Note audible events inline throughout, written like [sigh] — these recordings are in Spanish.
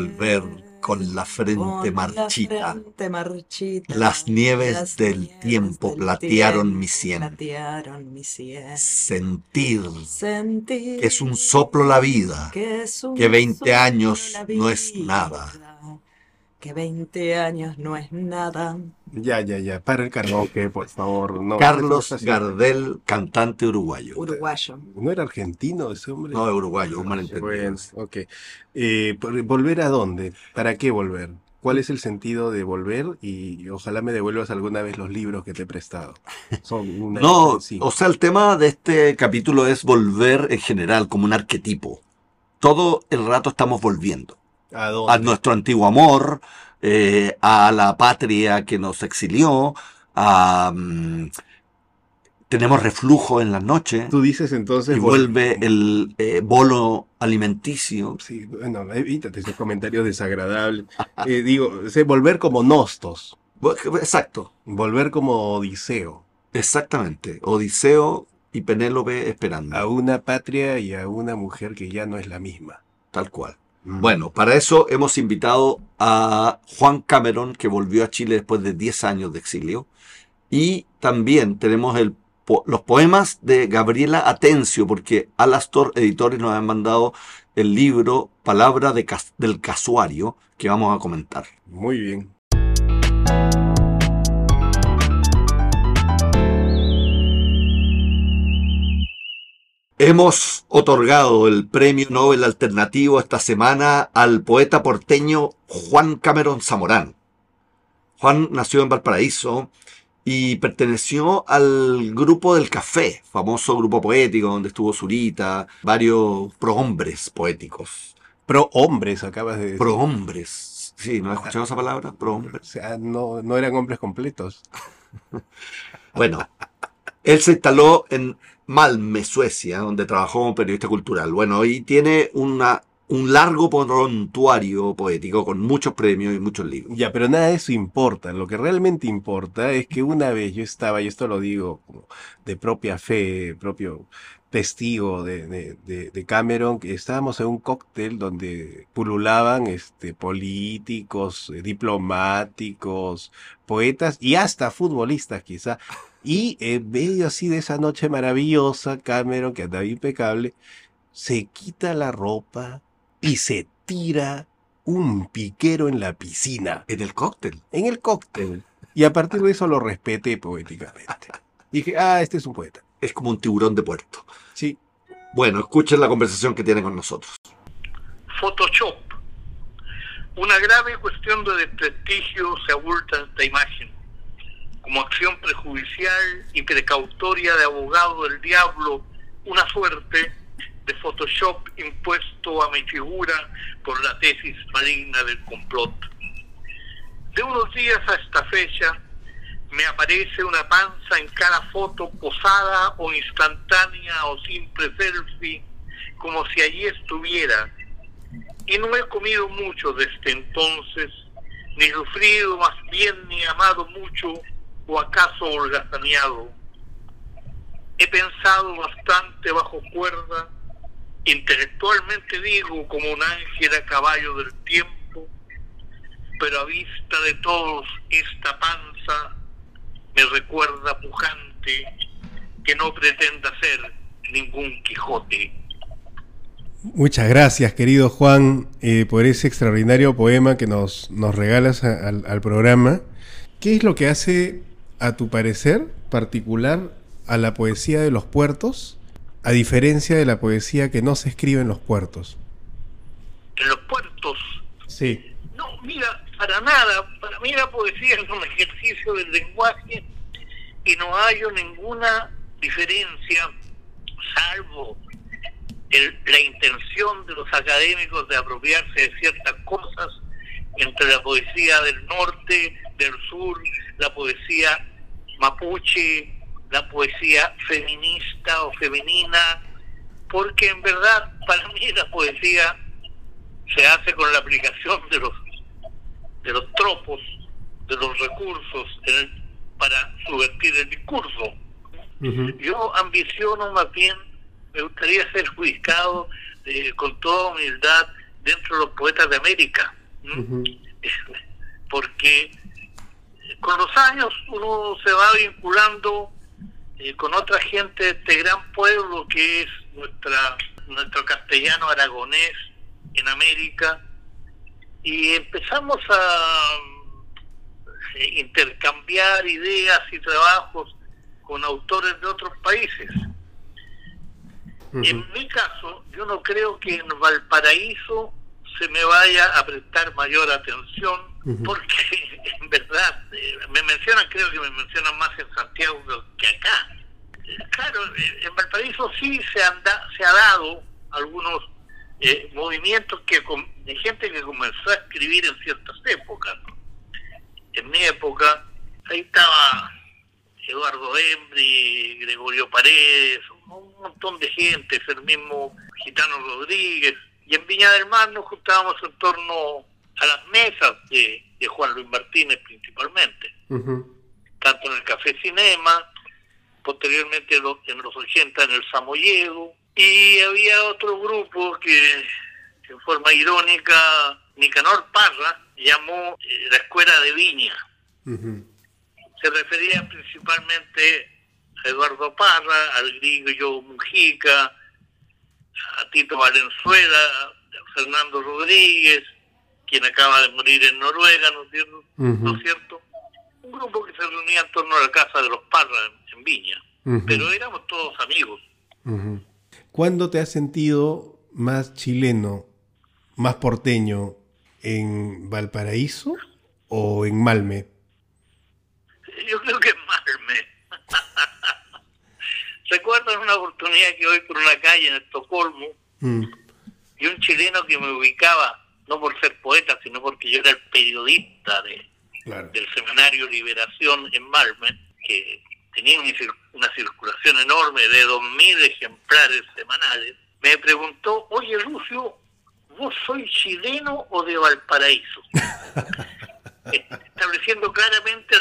volver con la frente la marchita. frente marchita. Las nieves Las del nieves tiempo del platearon tiempo mi sien. platearon mi sien. Sentir Sentir que es un soplo la vida, que que 20 soplo años no es nada. Que 20 años no es nada. Ya, ya, ya. Para el karaoke, por favor. No, Carlos. Gardel, cantante uruguayo. Uruguayo. ¿No era argentino ese hombre? No, uruguayo, un malentendido. Bueno, ok. Eh, ¿por- ¿Volver a dónde? ¿Para qué volver? ¿Cuál es el sentido de volver? Y ojalá me devuelvas alguna vez los libros que te he prestado. Son una [laughs] No, sí. o sea, el tema de este capítulo es volver en general como un arquetipo. Todo el rato estamos volviendo. ¿A nuestro antiguo amor, eh, a la patria que nos exilió, a, mm, tenemos reflujo en las noches Tú dices entonces... y vuelve el eh, bolo alimenticio. Sí, bueno, evítate ese comentario desagradable. [laughs] Eh, digo, sé, volver como Nostos, Exacto, volver como Odiseo, exactamente. Odiseo y Penélope esperando, a una patria y a una mujer que ya no es la misma. tal cual. Bueno, para eso hemos invitado a Juan Cameron, que volvió a Chile después de 10 años de exilio. Y también tenemos el los poemas de Gabriela Atencio, porque Alastor Editores nos han mandado el libro Palabra del Casuario, que vamos a comentar. Muy bien. Hemos otorgado el premio Nobel alternativo esta semana al poeta porteño Juan Cameron Zamorán. Juan nació en Valparaíso y perteneció al grupo del Café, famoso grupo poético donde estuvo Zurita, varios prohombres poéticos. Pro hombres, acabas de decir. Prohombres. Sí, ¿no has escuchado esa palabra? O Prohombres. sea, no, no eran hombres completos. [laughs] Bueno, él se instaló en Malmö, Suecia, donde trabajó como periodista cultural. Bueno, y tiene una, un largo prontuario poético con muchos premios y muchos libros. Ya, pero nada de eso importa. Lo que realmente importa es que una vez yo estaba, y esto lo digo como de propia fe, propio testigo de- de Cameron, que estábamos en un cóctel donde pululaban este, políticos, eh, diplomáticos, poetas y hasta futbolistas quizá. Y en medio así de esa noche maravillosa, Cameron, que andaba impecable, se quita la ropa y se tira un piquero en la piscina, En el cóctel. en el cóctel. Y a partir de eso lo respeté poéticamente. Dije, ah, este es un poeta. Es como un tiburón de puerto. Sí. Bueno, escuchen la conversación que tiene con nosotros. Photoshop. Una grave cuestión de desprestigio se abulta en esta imagen. Como acción prejudicial y precautoria de abogado del diablo, una suerte de Photoshop impuesto a mi figura por la tesis maligna del complot. De unos días a esta fecha, me aparece una panza en cada foto posada o instantánea o simple selfie, como si allí estuviera. Y no he comido mucho desde entonces, ni sufrido más bien, ni amado mucho, o acaso holgazaneado. He pensado bastante bajo cuerda, intelectualmente digo como un ángel a caballo del tiempo, pero a vista de todos esta panza me recuerda pujante que no pretenda ser ningún Quijote. Muchas gracias, querido Juan, eh, por ese extraordinario poema que nos, nos regalas al programa. ¿Qué es lo que hace, a tu parecer, particular a la poesía de los puertos, a diferencia de la poesía que no se escribe en los puertos? En los puertos Sí. No, mira, para nada. Para mí la poesía es un ejercicio del lenguaje y no hay ninguna diferencia, salvo el- la intención de los académicos de apropiarse de ciertas cosas entre la poesía del norte, del sur, la poesía mapuche, la poesía feminista o femenina, porque en verdad para mí la poesía se hace con la aplicación de los de los tropos, de los recursos en el- para subvertir el discurso. Yo ambiciono más bien, me gustaría ser juzgado eh, con toda humildad dentro de los poetas de América. [laughs] Porque con los años uno se va vinculando eh, con otra gente de este gran pueblo que es nuestra nuestro castellano aragonés en América y empezamos a eh, intercambiar ideas y trabajos con autores de otros países. En mi caso, yo no creo que en Valparaíso se me vaya a prestar mayor atención, porque [laughs] en verdad eh, me mencionan, creo que me mencionan más en Santiago que acá. Eh, claro, en Valparaíso sí se, anda, se ha dado algunos eh, movimientos que de gente que comenzó a escribir en ciertas épocas. En mi época, ahí estaba Eduardo Embry, Gregorio Paredes, un montón de gente, el mismo Gitano Rodríguez, y en Viña del Mar nos juntábamos en torno a las mesas de, Juan Luis Martínez principalmente, tanto en el Café Cinema, posteriormente en los 80 en el Samoyedo, y había otro grupo que, en forma irónica, Nicanor Parra llamó eh, la Escuela de Viña. Se refería principalmente a Eduardo Parra, al grillo Mujica, a Tito Valenzuela, a Fernando Rodríguez, quien acaba de morir en Noruega, ¿no es cierto? Un grupo que se reunía en torno a la casa de los Parra en, Viña, pero éramos todos amigos. ¿Cuándo te has sentido más chileno, más porteño, en Valparaíso o en Malme? Yo creo que en Malme. [laughs] Recuerdo una oportunidad que voy por una calle en Estocolmo mm. y un chileno que me ubicaba, no por ser poeta, sino porque yo era el periodista de, del seminario Liberación en Malme, que tenía una circulación enorme de 2.000 ejemplares semanales, me preguntó, oye Lucio, ¿vos sois chileno o de Valparaíso? [laughs] Estableciendo claramente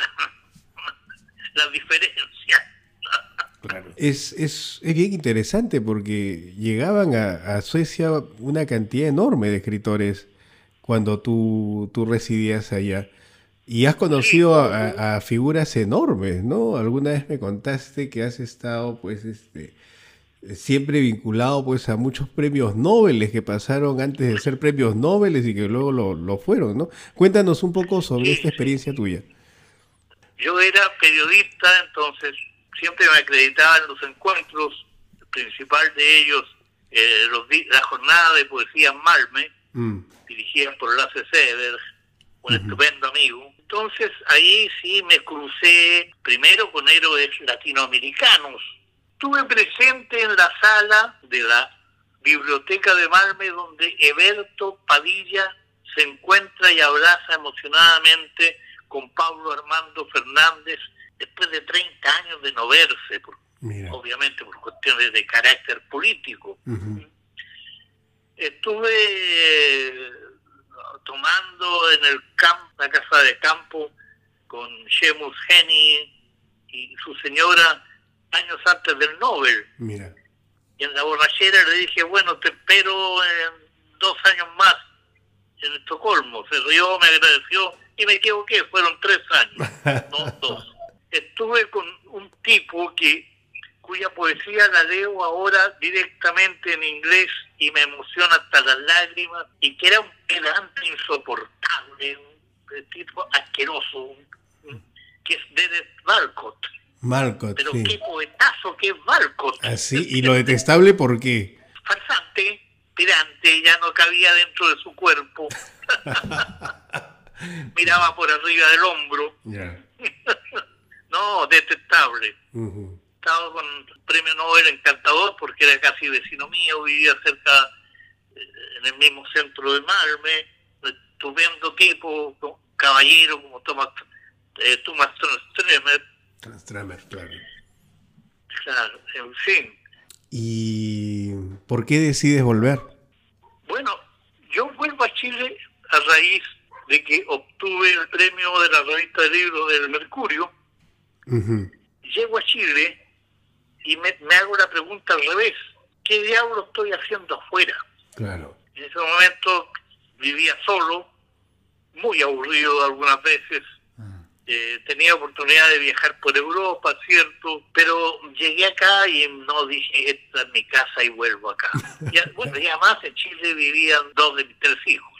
las [laughs] diferencias. Es, es, es, bien interesante porque llegaban a, Suecia una cantidad enorme de escritores cuando tú, tú residías allá. Y has conocido a, figuras enormes, ¿no? Alguna vez me contaste que has estado, pues, este, siempre vinculado, pues, a muchos premios Nobel que pasaron antes de ser premios Nobel y que luego lo, fueron, ¿no? Cuéntanos un poco sobre esta experiencia tuya. Yo era periodista, entonces siempre me acreditaba en los encuentros, el principal de ellos, eh, la jornada de poesía en Malme, mm. dirigida por Lasse Seder, un estupendo amigo. Entonces ahí sí me crucé primero con héroes latinoamericanos. Estuve presente en la sala de la Biblioteca de Malme donde Eberto Padilla se encuentra y abraza emocionadamente con Pablo Armando Fernández después de 30 años de no verse, obviamente por cuestiones de carácter político. Estuve tomando en el campo, la casa de campo, con Shemus Henny y su señora años antes del Nobel. Mira. Y en la borrachera le dije, bueno, te espero en dos años más en Estocolmo. Se rió, me agradeció y me equivoqué, fueron tres años, [laughs] no dos. Estuve con un tipo que cuya poesía la leo ahora directamente en inglés y me emociona hasta las lágrimas, y que era un pedante insoportable, un tipo asqueroso, que es Dennis Marcot. Marcot, Pero qué poetazo que es Marcot. Así, ah, ¿y lo detestable por qué? Farsante, pedante, ya no cabía dentro de su cuerpo. [laughs] Miraba por arriba del hombro. [laughs] no, detestable estado con el premio Nobel encantador porque era casi vecino mío, vivía cerca, eh, en el mismo centro de Malme, estupendo tipo, caballero como Thomas, eh, Thomas Stremer. claro. Claro, en fin. ¿Y por qué decides volver? Bueno, yo vuelvo a Chile a raíz de que obtuve el premio de la revista de libros del Mercurio. Llego a Chile y me, hago la pregunta al revés. ¿Qué diablo estoy haciendo afuera? Claro. En ese momento vivía solo, muy aburrido algunas veces. Eh, tenía oportunidad de viajar por Europa, cierto, pero llegué acá y no dije, esta es mi casa y vuelvo acá. [laughs] Ya, bueno, y además en Chile vivían dos de mis tres hijos.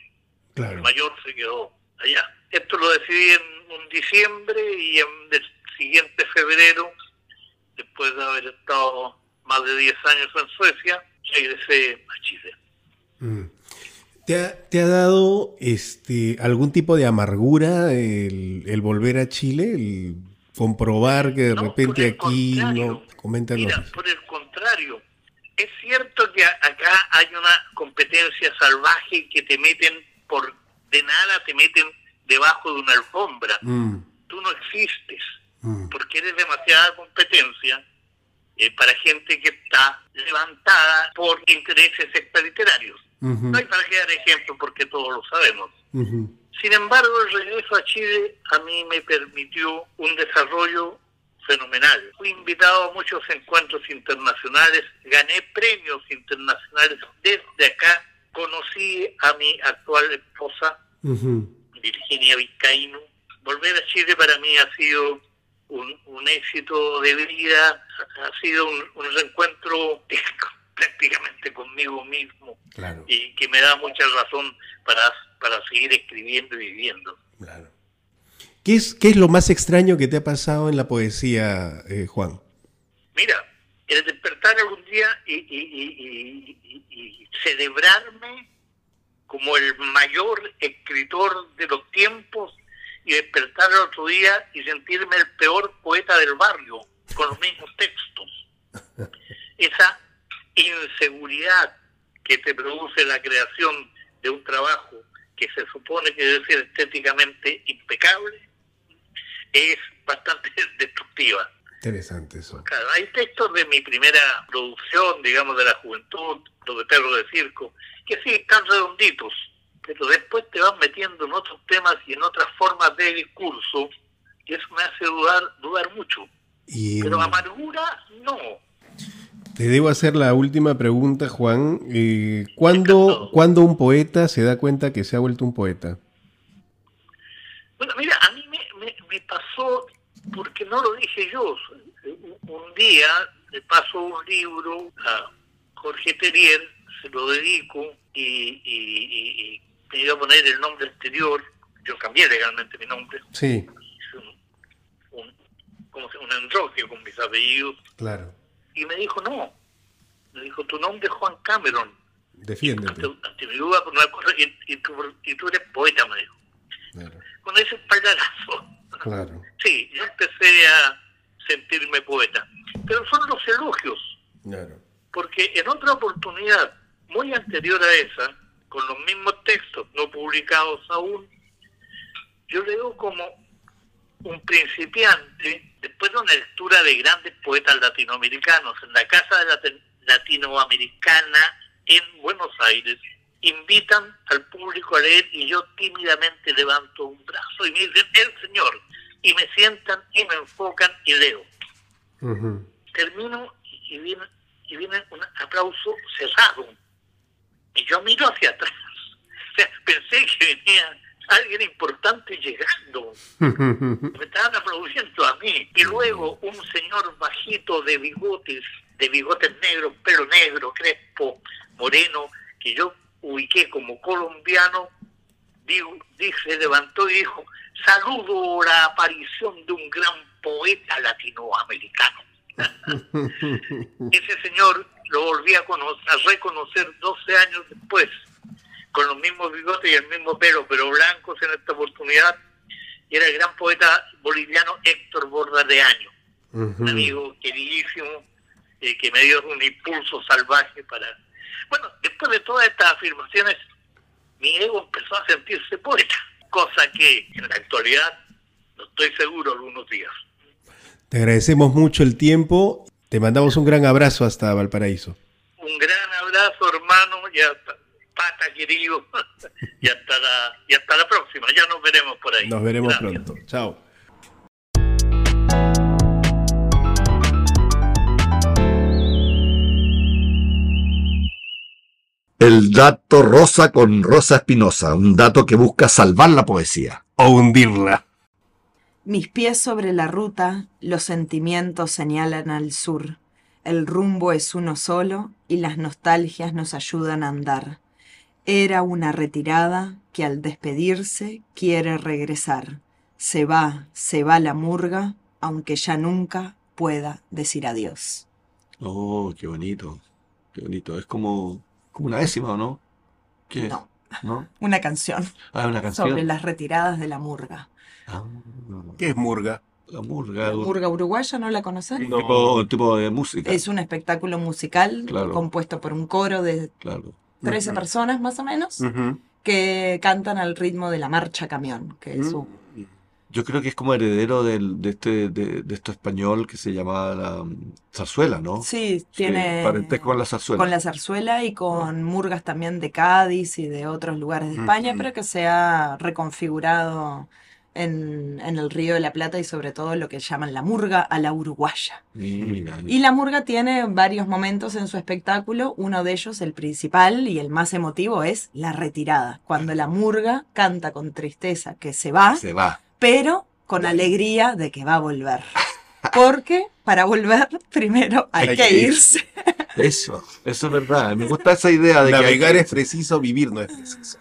El mayor se quedó allá. Esto lo decidí en un diciembre y en el siguiente febrero, después de haber estado más de 10 años en Suecia, regresé a Chile. Mm. ¿Te ha, te ha dado este algún tipo de amargura el, el volver a Chile? El comprobar que de No, repente aquí no. Coméntanos. Mira, por el contrario, es cierto que acá hay una competencia salvaje que te meten por de nada, te meten debajo de una alfombra. Mm, Tú no existes mm, porque eres demasiada competencia eh, para gente que está levantada por intereses extraliterarios. ujú, No hay para qué dar ejemplo porque todos lo sabemos. Sin embargo, el regreso a Chile a mí me permitió un desarrollo fenomenal. Fui invitado a muchos encuentros internacionales, gané premios internacionales desde acá, conocí a mi actual esposa. Virginia Vizcaíno. Volver a Chile para mí ha sido un, un éxito de vida, ha sido un, un reencuentro [laughs] prácticamente conmigo mismo Claro, y que me da mucha razón para, para seguir escribiendo y viviendo. claro. ¿Qué es, ¿Qué es lo más extraño que te ha pasado en la poesía, eh, Juan? Mira, el despertar algún día y, y- y- y- y- y celebrarme como el mayor escritor de los tiempos y despertar el otro día y sentirme el peor poeta del barrio con los mismos textos. [laughs] Esa inseguridad que te produce la creación de un trabajo que se supone que debe ser estéticamente impecable es bastante [laughs] destructiva. Interesante eso. Claro, hay textos de mi primera producción, digamos, de la juventud, los de Perro de Circo, que sí están redonditos, pero después te van metiendo en otros temas y en otras formas de discurso, y eso me hace dudar, dudar mucho. Y Pero mm, amargura, no. te debo hacer la última pregunta, Juan. Eh, ¿cuándo. ¿Cuándo un poeta se da cuenta que se ha vuelto un poeta? Bueno, mira, a mí me, me, me pasó, porque no lo dije yo, un, día le paso un libro a Jorge Terrier, se lo dedico y, y, y- y me iba a poner el nombre exterior, yo cambié legalmente mi nombre, Sí, hice un, un, como un enroque con mis apellidos, claro. y me dijo, no, me dijo, tu nombre es Juan Cameron, Defiéndete. ante, ante mi duda por una cosa, y, y tú, y tú eres poeta, me dijo, Claro, con ese espaldarazo. claro, [laughs] Sí, yo empecé a sentirme poeta. Pero son los elogios, claro. porque en otra oportunidad, muy anterior a esa, con los mismos textos no publicados aún, yo leo como un principiante, después de una lectura de grandes poetas latinoamericanos en la Casa de la Latinoamericana en Buenos Aires, invitan al público a leer y yo tímidamente levanto un brazo y me dicen, el Señor, y me sientan y me enfocan y leo. Termino y viene, y viene un aplauso cerrado. Y yo miro hacia atrás. [laughs] O sea, pensé que venía alguien importante llegando. [laughs] Me estaban aplaudiendo a mí. Y luego un señor bajito de bigotes, de bigotes negros, pelo negro, crespo, moreno, que yo ubiqué como colombiano, digo, dice, levantó y dijo, saludo la aparición de un gran poeta latinoamericano. [laughs] Ese señor lo volví a, conocer, a reconocer 12 años después, con los mismos bigotes y el mismo pelo, pero blancos en esta oportunidad, y era el gran poeta boliviano Héctor Borda de Año, Ujú. un amigo queridísimo, eh, que me dio un impulso salvaje para... Bueno, después de todas estas afirmaciones, mi ego empezó a sentirse poeta, cosa que en la actualidad no estoy seguro algunos días. Te agradecemos mucho el tiempo. Te mandamos un gran abrazo hasta Valparaíso. Un gran abrazo, hermano, y hasta, pata querido, [laughs] y hasta la, y hasta la próxima. Ya nos veremos por ahí. Nos veremos Gracias. pronto. Chao. El El dato rosa con Rosa Espinosa, un dato que busca salvar la poesía. O hundirla. Mis pies sobre la ruta, los sentimientos señalan al sur. El rumbo es uno solo y las nostalgias nos ayudan a andar. Era una retirada que al despedirse quiere regresar. Se va, se va la murga, aunque ya nunca pueda decir adiós. Oh, qué bonito. Qué bonito. Es como, como una décima, ¿o no? No, ¿No? una canción Ah, una canción. sobre las retiradas de la murga. Ah, ¿Qué es murga? la murga. ¿La un murga uruguaya no la conoces? No. tipo, un tipo de música. Es un espectáculo musical Claro. compuesto por un coro de Claro. 13 Ujú. personas más o menos que cantan al ritmo de la marcha camión, que es un Yo creo que es como heredero del, de, este, de, de esto español que se llamaba la mm, zarzuela, ¿no? Sí, tiene parentesco con la zarzuela. con la zarzuela y con murgas también de Cádiz y de otros lugares de España, Ujú. pero que se ha reconfigurado en, en el Río de la Plata y sobre todo lo que llaman la murga a la uruguaya. Mira, Y la murga tiene varios momentos en su espectáculo, uno de ellos, el principal y el más emotivo, es la retirada, cuando la murga canta con tristeza que se va, se va. pero con alegría de que va a volver. Porque para volver primero hay, Hay que que ir. irse. Eso, eso es verdad. Me gusta esa idea de Navegar que es preciso, vivir no es preciso.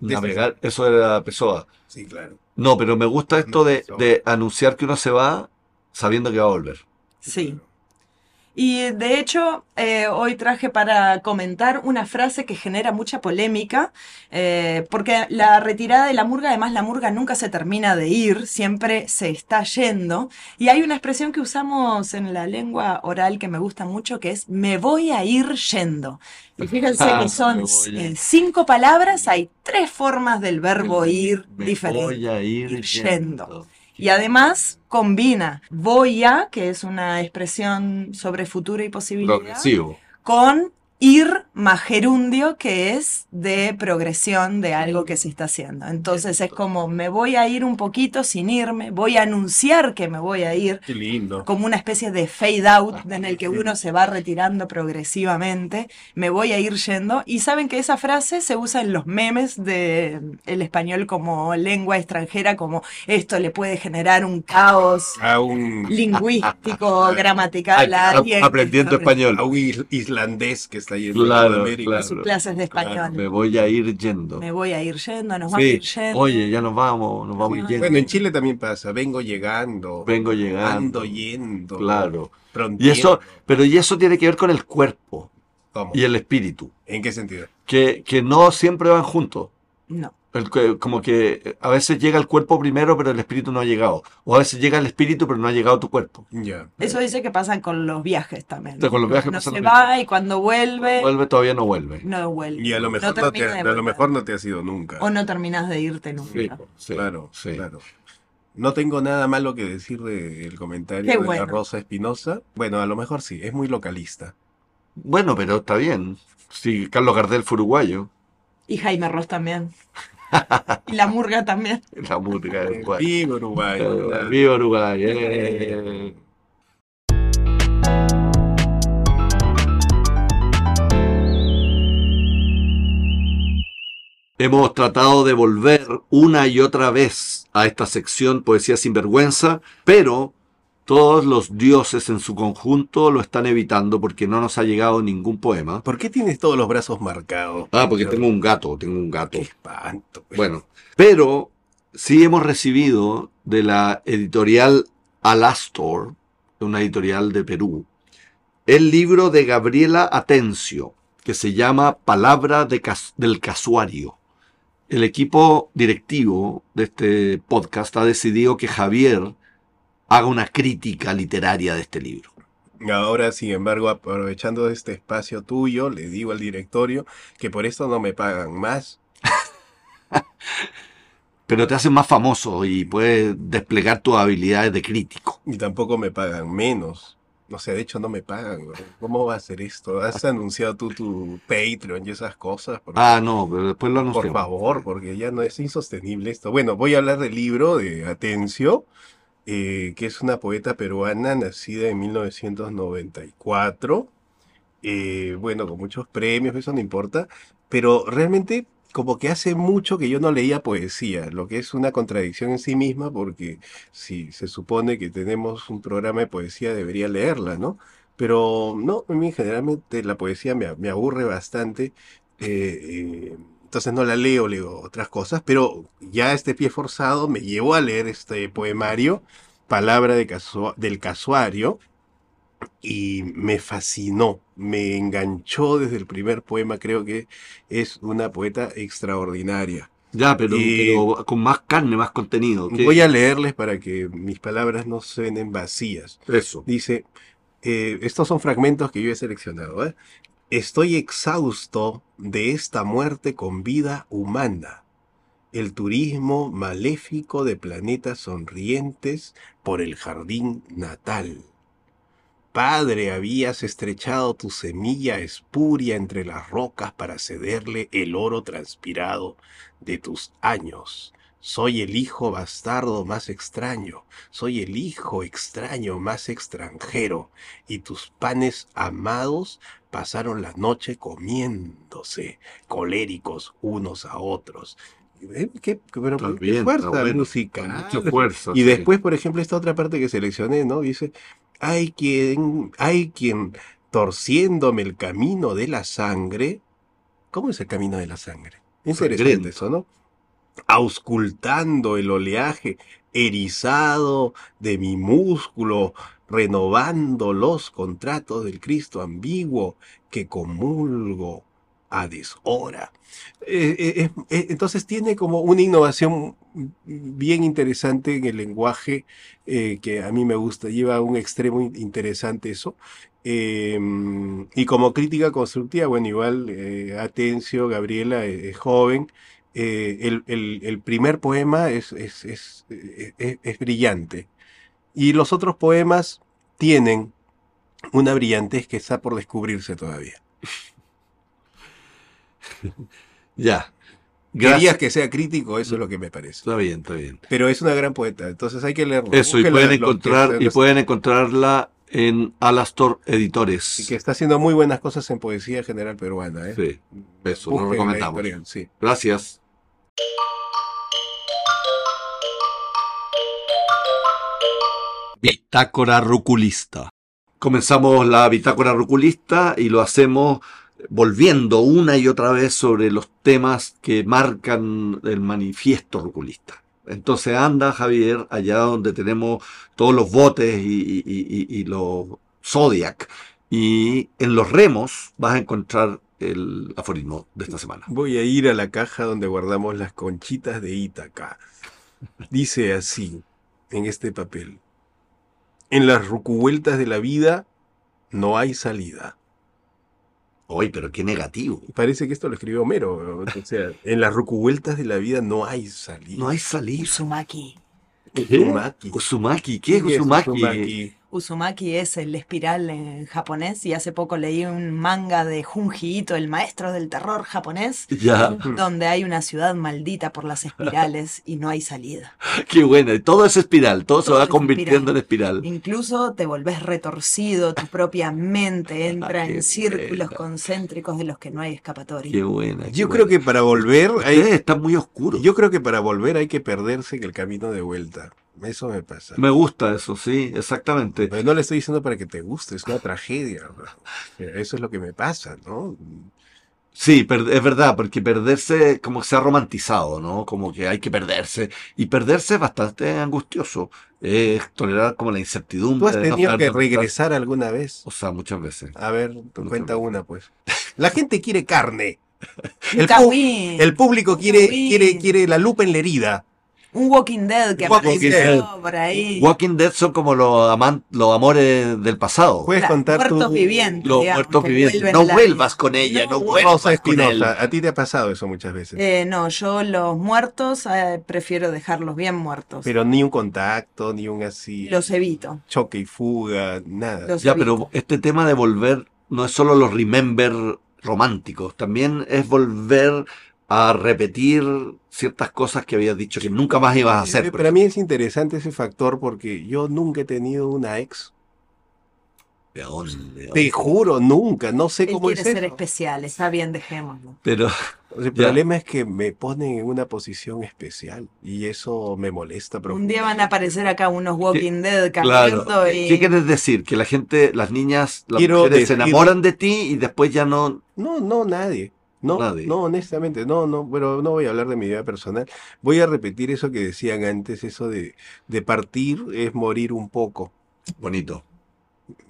Navegar. Eso era Pessoa. Sí, claro. No, pero me gusta esto de, de anunciar que uno se va sabiendo que va a volver. Sí. Y de hecho, eh, hoy traje para comentar una frase que genera mucha polémica, eh, porque la retirada de la murga, además la murga nunca se termina de ir, siempre se está yendo. Y hay una expresión que usamos en la lengua oral que me gusta mucho, que es me voy a ir yendo. Y [laughs] fíjense Ah, que son eh, cinco palabras, hay tres formas del verbo ir Me diferentes. voy a ir, ir yendo. yendo. Y además combina voy a, que es una expresión sobre futuro y posibilidad, Progresivo. con ir más gerundio, que es de progresión de algo que se está haciendo. Entonces es como me voy a ir un poquito sin irme, voy a anunciar que me voy a ir, Qué lindo. como una especie de fade out en el que uno se va retirando progresivamente, me voy a ir yendo. Y saben que esa frase se usa en los memes de el español como lengua extranjera, como esto le puede generar un caos A un, lingüístico, [laughs] gramatical a A- alguien. aprendiendo español. a un is- islandés que está ahí en Claro, claro. sus clases de español. Me voy a ir yendo. Me voy a ir yendo, nos vamos a Sí. ir yendo. Oye, ya nos vamos, nos vamos Sí. yendo. Bueno, en Chile también pasa. Vengo llegando. Vengo llegando. Ando yendo. Claro. prontiendo. Y eso, pero y eso tiene que ver con el cuerpo ¿Cómo? y el espíritu, ¿En qué sentido? que, que no siempre van juntos. No. El como que a veces llega el cuerpo primero, pero el espíritu no ha llegado. O a veces llega el espíritu, pero no ha llegado tu cuerpo. Eso dice que pasa con los viajes también. Sí, con los viajes Uno pasa se lo mismo. va y cuando vuelve, Vuelve, todavía no vuelve. no vuelve. Y a lo mejor no, te, a lo volver. mejor no te has ido nunca. O no terminas de irte nunca. Sí, sí, claro, sí. claro. No tengo nada malo que decir del comentario Qué de bueno. la Rosa Espinosa. Bueno, a lo mejor sí, es muy localista. Bueno, pero está bien. Sí, Carlos Gardel fue uruguayo. Y Jaime Ross también. Y la murga también. [laughs] La música de Uruguay. Viva Uruguay. Viva Uruguay. eh. Hemos tratado de volver una y otra vez a esta sección Poesía sin vergüenza, pero todos los dioses en su conjunto lo están evitando porque no nos ha llegado ningún poema. ¿Por qué tienes todos los brazos marcados? Ah, porque tengo un gato, tengo un gato. Qué espanto. pues. Bueno, pero sí hemos recibido de la editorial Alastor, una editorial de Perú, el libro de Gabriela Atencio, que se llama Palabra de Cas- del Casuario. El equipo directivo de este podcast ha decidido que Javier haga una crítica literaria de este libro. Ahora, sin embargo, aprovechando este espacio tuyo, le digo al directorio que por esto no me pagan más. [laughs] Pero te hace más famoso y puedes desplegar tus habilidades de crítico. Y tampoco me pagan menos. No sé, de hecho no me pagan. ¿Cómo va a ser esto? ¿Has [laughs] anunciado tú tu Patreon y esas cosas? Por, Ah, no, pero después lo por anunciamos. favor, porque ya no es insostenible esto. Bueno, voy a hablar del libro de Atencio, eh, que es una poeta peruana nacida en 1994 eh, bueno, con muchos premios, eso no importa, pero realmente como que hace mucho que yo no leía poesía, lo que es una contradicción en sí misma, porque si se supone que tenemos un programa de poesía, debería leerla, ¿no? Pero no, a mí generalmente la poesía me, me aburre bastante, eh, eh, entonces no la leo, leo otras cosas, pero ya este pie forzado me llevó a leer este poemario, Palabra de del Casuario, y me fascinó, me enganchó desde el primer poema, creo que es una poeta extraordinaria. Ya, pero, con más carne, más contenido. ¿Qué- Voy a leerles para que mis palabras no suenen vacías. Eso. Dice, eh, estos son fragmentos que yo he seleccionado. ¿eh? Estoy exhausto de esta muerte con vida humana. El turismo maléfico de planetas sonrientes por el jardín natal. Padre, habías estrechado tu semilla espuria entre las rocas para cederle el oro transpirado de tus años. Soy el hijo bastardo más extraño, soy el hijo extraño más extranjero, y tus panes amados pasaron la noche comiéndose, coléricos unos a otros. Eh, ¿Qué, pero qué bien, fuerza bueno. musical. Mucha fuerza. Y sí. después, por ejemplo, esta otra parte que seleccioné, ¿no? Dice, hay quien, hay quien torciéndome el camino de la sangre. ¿Cómo es el camino de la sangre? Interesante Sangriento. eso, ¿no? Auscultando el oleaje erizado de mi músculo, renovando los contratos del Cristo ambiguo que comulgo a deshora. Eh, eh, eh, entonces tiene como una innovación bien interesante en el lenguaje que a mí me gusta, lleva a un extremo in- interesante eso. Eh, y como crítica constructiva, bueno, igual Atencio, Gabriela es joven. Eh, el, el- el primer poema es, es, es, eh, es- es brillante. Y los otros poemas tienen una brillantez que está por descubrirse todavía. [laughs] Ya. Querías que sea crítico, eso es lo que me parece. Está bien, está bien. Pero es una gran poeta, entonces hay que leerlo. Eso, y pueden encontrar, y pueden encontrarla en Alastor Editores. y que está haciendo muy buenas cosas en poesía general peruana. ¿eh? Sí, eso, lo recomendamos. sí. Gracias. Bitácora ruculista. Comenzamos la bitácora ruculista y lo hacemos volviendo una y otra vez sobre los temas que marcan el manifiesto ruculista. Entonces anda Javier allá donde tenemos todos los botes y, y- los Zodiac y en los remos vas a encontrar el aforismo de esta semana. Voy a ir a la caja donde guardamos las conchitas de Ítaca. Dice así, en este papel. En las rucuvueltas de la vida no hay salida. Uy, pero qué negativo. Parece que esto lo escribió Homero. O sea, en las rucuvueltas de la vida no hay salida. No hay salida. Uzumaki. Uzumaki. Uzumaki, ¿qué es ¿Qué es Uzumaki? Uzumaki? Es el espiral en japonés y hace poco leí un manga de Junji Ito, el maestro del terror japonés, Ya, donde hay una ciudad maldita por las espirales y no hay salida. [laughs] qué buena. Y Todo es espiral, todo, se va es convirtiendo en espiral. Incluso te volvés retorcido, tu propia mente [laughs] entra Qué en círculos buena. concéntricos de los que no hay escapatoria. Qué buena. Yo creo que para volver hay, están muy oscuros. yo creo que para volver hay que perderse en el camino de vuelta. Eso me pasa. Me gusta eso, sí, exactamente. Pero no le estoy diciendo para que te guste, es una tragedia. Eso es lo que me pasa, ¿no? Sí, es verdad, porque perderse como que se ha romantizado, ¿no? Como que hay que perderse. Y perderse es bastante angustioso. Es tolerar como la incertidumbre. ¿Tú has no que regresar alguna vez? O sea, muchas veces. A ver, Muchas cuenta veces. una, pues. La gente quiere carne. [laughs] El, pu- el público quiere, quiere, quiere la lupa en la herida. Un Walking Dead que Walking apareció Dead. por ahí. Walking Dead son como los, aman- los amores del pasado. Puedes Claro, contar tu... muertos vivientes. Los digamos, muertos vivientes. No vuelvas vida. con ella, no, No, vuelvas Rosa con él. Espinosa, a ti te ha pasado eso muchas veces. Eh, no, yo los muertos eh, prefiero dejarlos bien muertos. Pero ni un contacto, ni un así Los evito. choque y fuga, nada. Los Ya, evito. pero este tema de volver no es solo los remember románticos, también es volver a repetir ciertas cosas que habías dicho que nunca más ibas a hacer. Para mí es interesante ese factor porque yo nunca he tenido una ex. ¿De dónde? Te juro, nunca. No sé Él cómo quiere es ser eso. especial, está bien, dejémoslo. Pero, El Ya. problema es que me ponen en una posición especial y eso me molesta Un día van a aparecer acá unos Walking Dead claro. y... ¿Qué quieres decir? Que la gente, las niñas, las Quiero mujeres se decir- enamoran de ti y después ya no. No, no, nadie. No, Nadie. no, honestamente, no, no, pero no voy a hablar de mi vida personal. Voy a repetir eso que decían antes, eso de, de partir es morir un poco. Bonito.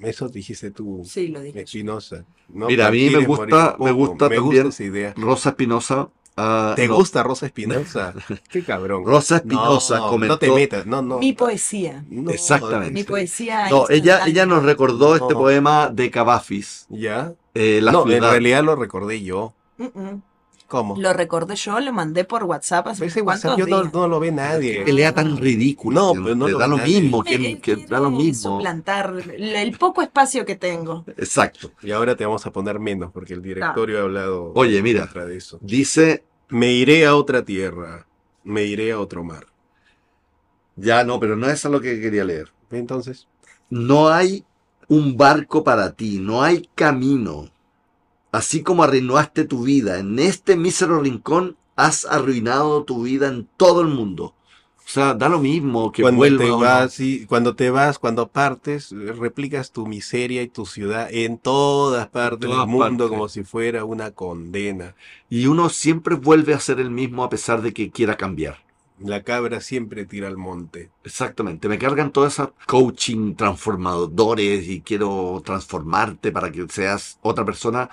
Eso dijiste tú, Sí, lo dije. Espinosa. ¿no? Mira, a mí me gusta- me gusta me gusta esa idea. Rosa Espinosa. ah, ¿Te no, gusta Rosa Espinosa? [laughs] Qué cabrón. Rosa Espinosa no, comentó. No te metas, no, no. Mi poesía. No, Exactamente. Mi poesía. No, ella, ella nos recordó este poema de Cavafis. ¿Ya? eh, la no, en realidad lo recordé yo. Mm, mm. ¿Cómo? Lo recordé yo, lo mandé por WhatsApp hace Ese WhatsApp yo no, lo ve nadie. Que lea tan ridículo. No, pero no lo da lo mismo. Que, que da lo mismo. suplantar el, poco espacio que tengo. Exacto. Y ahora te vamos a poner menos porque el directorio ha hablado Oye, mira. de eso. Dice, Me iré a otra tierra, me iré a otro mar. ya no, pero no es eso lo que quería leer. Entonces, No hay un barco para ti, no hay camino. Así como arruinaste tu vida en este mísero rincón, has arruinado tu vida en todo el mundo. O sea, da lo mismo que cuando vuelva te vas, y cuando te vas, cuando partes, replicas tu miseria y tu ciudad en todas partes todas del mundo partes. como si fuera una condena. Y uno siempre vuelve a ser el mismo a pesar de que quiera cambiar. La cabra siempre tira al monte. Exactamente, me cargan todas esas coaching transformadores y quiero transformarte para que seas otra persona.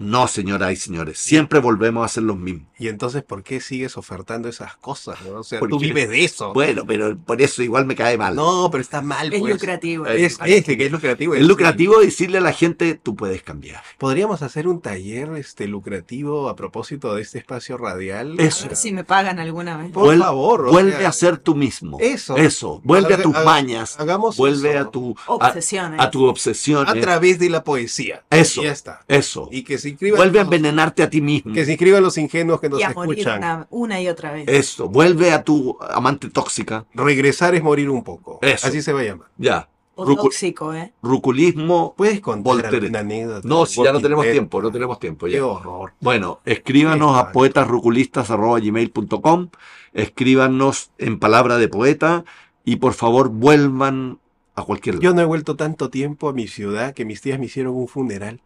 No, señoras y señores, siempre volvemos a ser los mismos. Y entonces, ¿por qué sigues ofertando esas cosas? no? O sea, Porque- tú vives de eso. Bueno, pero por eso igual me cae mal. No, pero está mal. Es pues. lucrativo. Es, es que es lucrativo. es lucrativo decirle a la gente, tú puedes cambiar. Podríamos hacer un taller este, lucrativo a propósito de este espacio radial. Eso. Si me pagan alguna vez. Por Vuel- favor. o Vuelve sea, a ser tú mismo. Eso. Eso. Vuelve a tus haga- mañas. Hagamos Vuelve eso a tu Obsesiones. a tu obsesión. a través de la poesía. Eso. Ya está. Eso. Y que se inscriban. Vuelve a envenenarte a ti mismo. Que se inscriban los ingenuos que nos y a morir escuchan. una, una y otra vez. Eso. Vuelve a tu amante tóxica. Regresar es morir un poco. Eso. Así se va a llamar. Ya. O Rucu- tóxico, ¿eh? ruculismo. ¿Puedes contar alguna anécdota? No, si ya no tenemos tiempo, no tenemos tiempo Qué ya. horror. Bueno, escríbanos a Espanto. poetasruculistas.gmail.com, escríbanos en palabra de poeta y por favor vuelvan a cualquier lado. Yo no he vuelto tanto tiempo a mi ciudad que mis tías me hicieron un funeral.